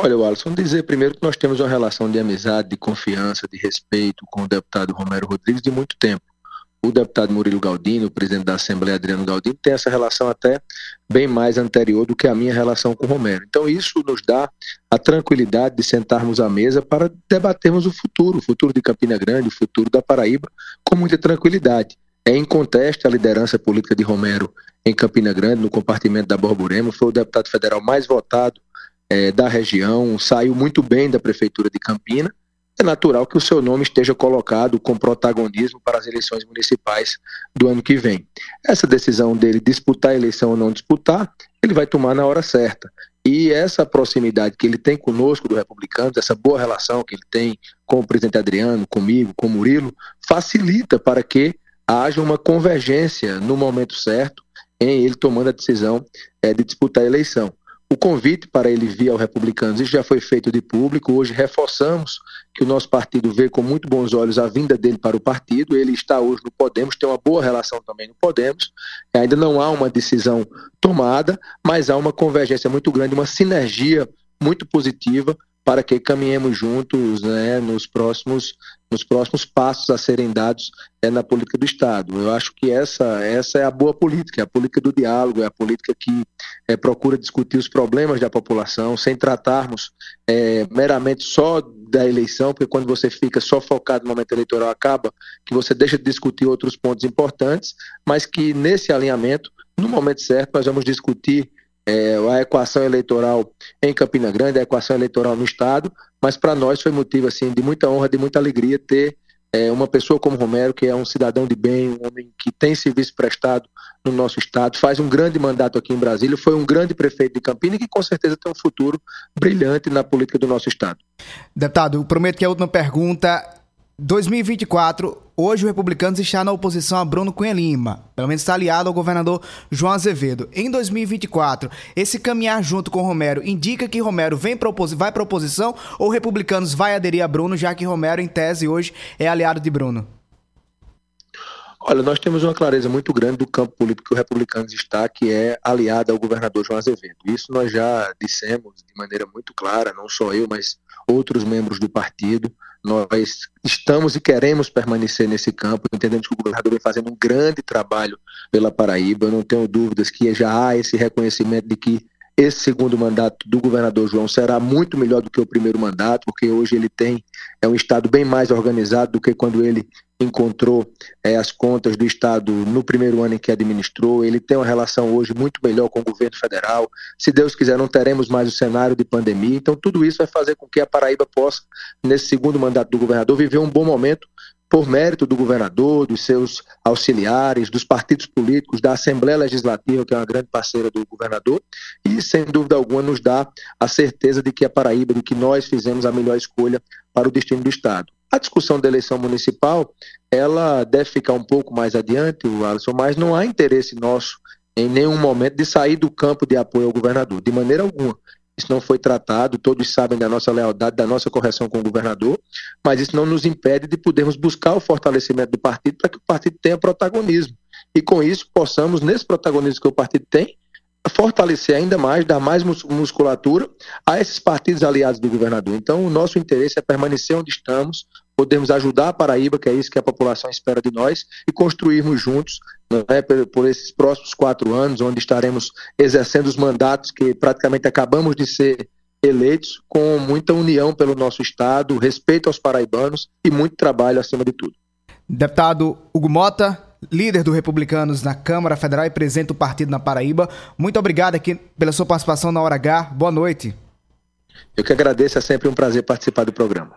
Olha, Alisson, dizer primeiro que nós temos uma relação de amizade, de confiança, de respeito com o deputado Romero Rodrigues de muito tempo. O deputado Murilo Galdino, o presidente da Assembleia Adriano Galdino, tem essa relação até bem mais anterior do que a minha relação com o Romero. Então, isso nos dá a tranquilidade de sentarmos à mesa para debatermos o futuro, o futuro de Campina Grande, o futuro da Paraíba, com muita tranquilidade. É inconteste a liderança política de Romero em Campina Grande, no compartimento da Borborema, foi o deputado federal mais votado é, da região, saiu muito bem da Prefeitura de Campina, é natural que o seu nome esteja colocado com protagonismo para as eleições municipais do ano que vem. Essa decisão dele disputar a eleição ou não disputar, ele vai tomar na hora certa. E essa proximidade que ele tem conosco do Republicanos, essa boa relação que ele tem com o presidente Adriano, comigo, com o Murilo, facilita para que haja uma convergência no momento certo em ele tomando a decisão é, de disputar a eleição. O convite para ele vir ao Republicanos isso já foi feito de público. Hoje reforçamos que o nosso partido vê com muito bons olhos a vinda dele para o partido. Ele está hoje no Podemos, tem uma boa relação também no Podemos. Ainda não há uma decisão tomada, mas há uma convergência muito grande, uma sinergia muito positiva para que caminhemos juntos né, nos, próximos, nos próximos passos a serem dados é, na política do Estado. Eu acho que essa, essa é a boa política, é a política do diálogo, é a política que é, procura discutir os problemas da população, sem tratarmos é, meramente só da eleição, porque quando você fica só focado no momento eleitoral, acaba que você deixa de discutir outros pontos importantes, mas que nesse alinhamento, no momento certo, nós vamos discutir é, a equação eleitoral em Campina Grande, a equação eleitoral no Estado, mas para nós foi motivo assim, de muita honra, de muita alegria ter é, uma pessoa como Romero, que é um cidadão de bem, um homem que tem serviço prestado no nosso Estado, faz um grande mandato aqui em Brasília, foi um grande prefeito de Campina e que com certeza tem um futuro brilhante na política do nosso Estado. Deputado, prometo que a última pergunta 2024, hoje o Republicanos está na oposição a Bruno Cunha Lima, pelo menos está aliado ao governador João Azevedo. Em 2024, esse caminhar junto com Romero indica que Romero vem pra vai para oposição ou Republicanos vai aderir a Bruno, já que Romero, em tese, hoje é aliado de Bruno? Olha, nós temos uma clareza muito grande do campo político que o Republicanos está, que é aliado ao governador João Azevedo. Isso nós já dissemos de maneira muito clara, não só eu, mas outros membros do partido. Nós estamos e queremos permanecer nesse campo, entendemos que o governador vem fazendo um grande trabalho pela Paraíba. Eu não tenho dúvidas que já há esse reconhecimento de que esse segundo mandato do governador João será muito melhor do que o primeiro mandato, porque hoje ele tem é um estado bem mais organizado do que quando ele encontrou é, as contas do estado no primeiro ano em que administrou. Ele tem uma relação hoje muito melhor com o governo federal. Se Deus quiser, não teremos mais o cenário de pandemia. Então, tudo isso vai fazer com que a Paraíba possa, nesse segundo mandato do governador, viver um bom momento por mérito do governador, dos seus auxiliares, dos partidos políticos, da Assembleia Legislativa, que é uma grande parceira do governador, e sem dúvida alguma nos dá a certeza de que a Paraíba, de que nós fizemos a melhor escolha para o destino do Estado. A discussão da eleição municipal, ela deve ficar um pouco mais adiante, Alisson, mas não há interesse nosso em nenhum momento de sair do campo de apoio ao governador, de maneira alguma. Isso não foi tratado, todos sabem da nossa lealdade, da nossa correção com o governador, mas isso não nos impede de podermos buscar o fortalecimento do partido para que o partido tenha protagonismo. E com isso possamos, nesse protagonismo que o partido tem, fortalecer ainda mais, dar mais musculatura a esses partidos aliados do governador. Então, o nosso interesse é permanecer onde estamos, podermos ajudar a Paraíba, que é isso que a população espera de nós, e construirmos juntos né, por, por esses próximos quatro anos, onde estaremos exercendo os mandatos que praticamente acabamos de ser eleitos, com muita união pelo nosso Estado, respeito aos paraibanos e muito trabalho acima de tudo. Deputado Hugo Mota, líder do Republicanos na Câmara Federal e presidente do partido na Paraíba. Muito obrigado aqui pela sua participação na Hora H. Boa noite. Eu que agradeço, é sempre um prazer participar do programa.